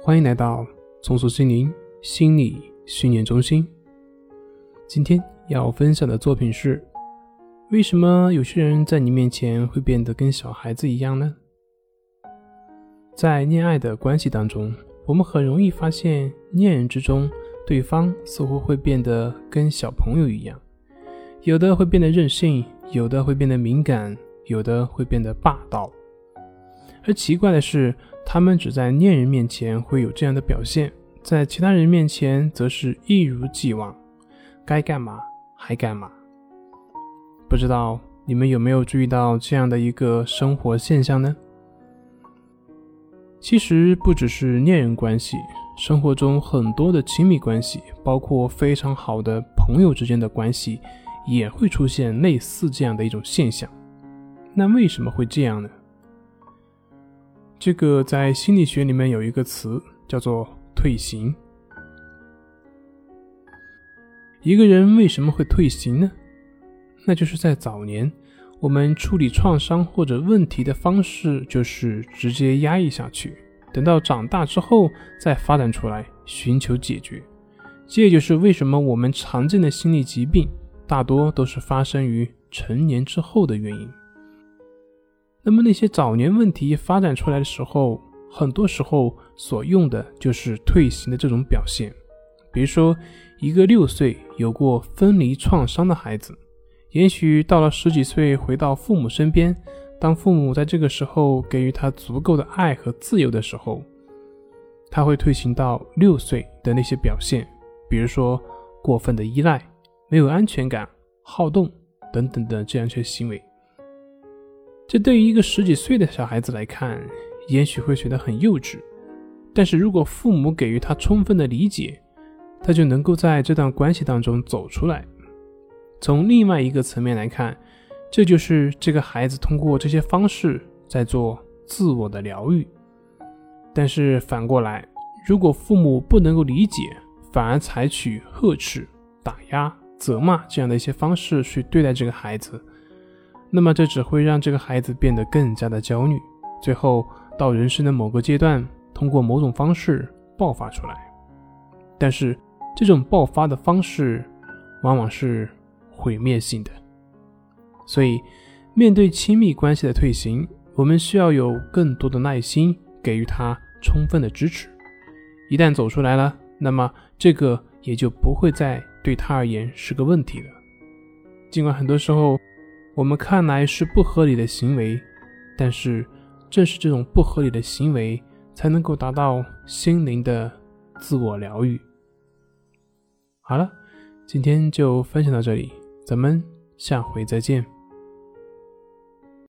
欢迎来到重塑心灵心理训练中心。今天要分享的作品是：为什么有些人在你面前会变得跟小孩子一样呢？在恋爱的关系当中，我们很容易发现，恋人之中，对方似乎会变得跟小朋友一样，有的会变得任性，有的会变得敏感，有的会变得霸道。而奇怪的是，他们只在恋人面前会有这样的表现，在其他人面前则是一如既往，该干嘛还干嘛。不知道你们有没有注意到这样的一个生活现象呢？其实不只是恋人关系，生活中很多的亲密关系，包括非常好的朋友之间的关系，也会出现类似这样的一种现象。那为什么会这样呢？这个在心理学里面有一个词叫做退行。一个人为什么会退行呢？那就是在早年，我们处理创伤或者问题的方式就是直接压抑下去，等到长大之后再发展出来寻求解决。这也就是为什么我们常见的心理疾病大多都是发生于成年之后的原因。那么那些早年问题发展出来的时候，很多时候所用的就是退行的这种表现。比如说，一个六岁有过分离创伤的孩子，也许到了十几岁回到父母身边，当父母在这个时候给予他足够的爱和自由的时候，他会退行到六岁的那些表现，比如说过分的依赖、没有安全感、好动等等的这样一些行为。这对于一个十几岁的小孩子来看，也许会觉得很幼稚，但是如果父母给予他充分的理解，他就能够在这段关系当中走出来。从另外一个层面来看，这就是这个孩子通过这些方式在做自我的疗愈。但是反过来，如果父母不能够理解，反而采取呵斥、打压、责骂这样的一些方式去对待这个孩子。那么这只会让这个孩子变得更加的焦虑，最后到人生的某个阶段，通过某种方式爆发出来。但是这种爆发的方式往往是毁灭性的。所以，面对亲密关系的退行，我们需要有更多的耐心，给予他充分的支持。一旦走出来了，那么这个也就不会再对他而言是个问题了。尽管很多时候。我们看来是不合理的行为，但是正是这种不合理的行为，才能够达到心灵的自我疗愈。好了，今天就分享到这里，咱们下回再见。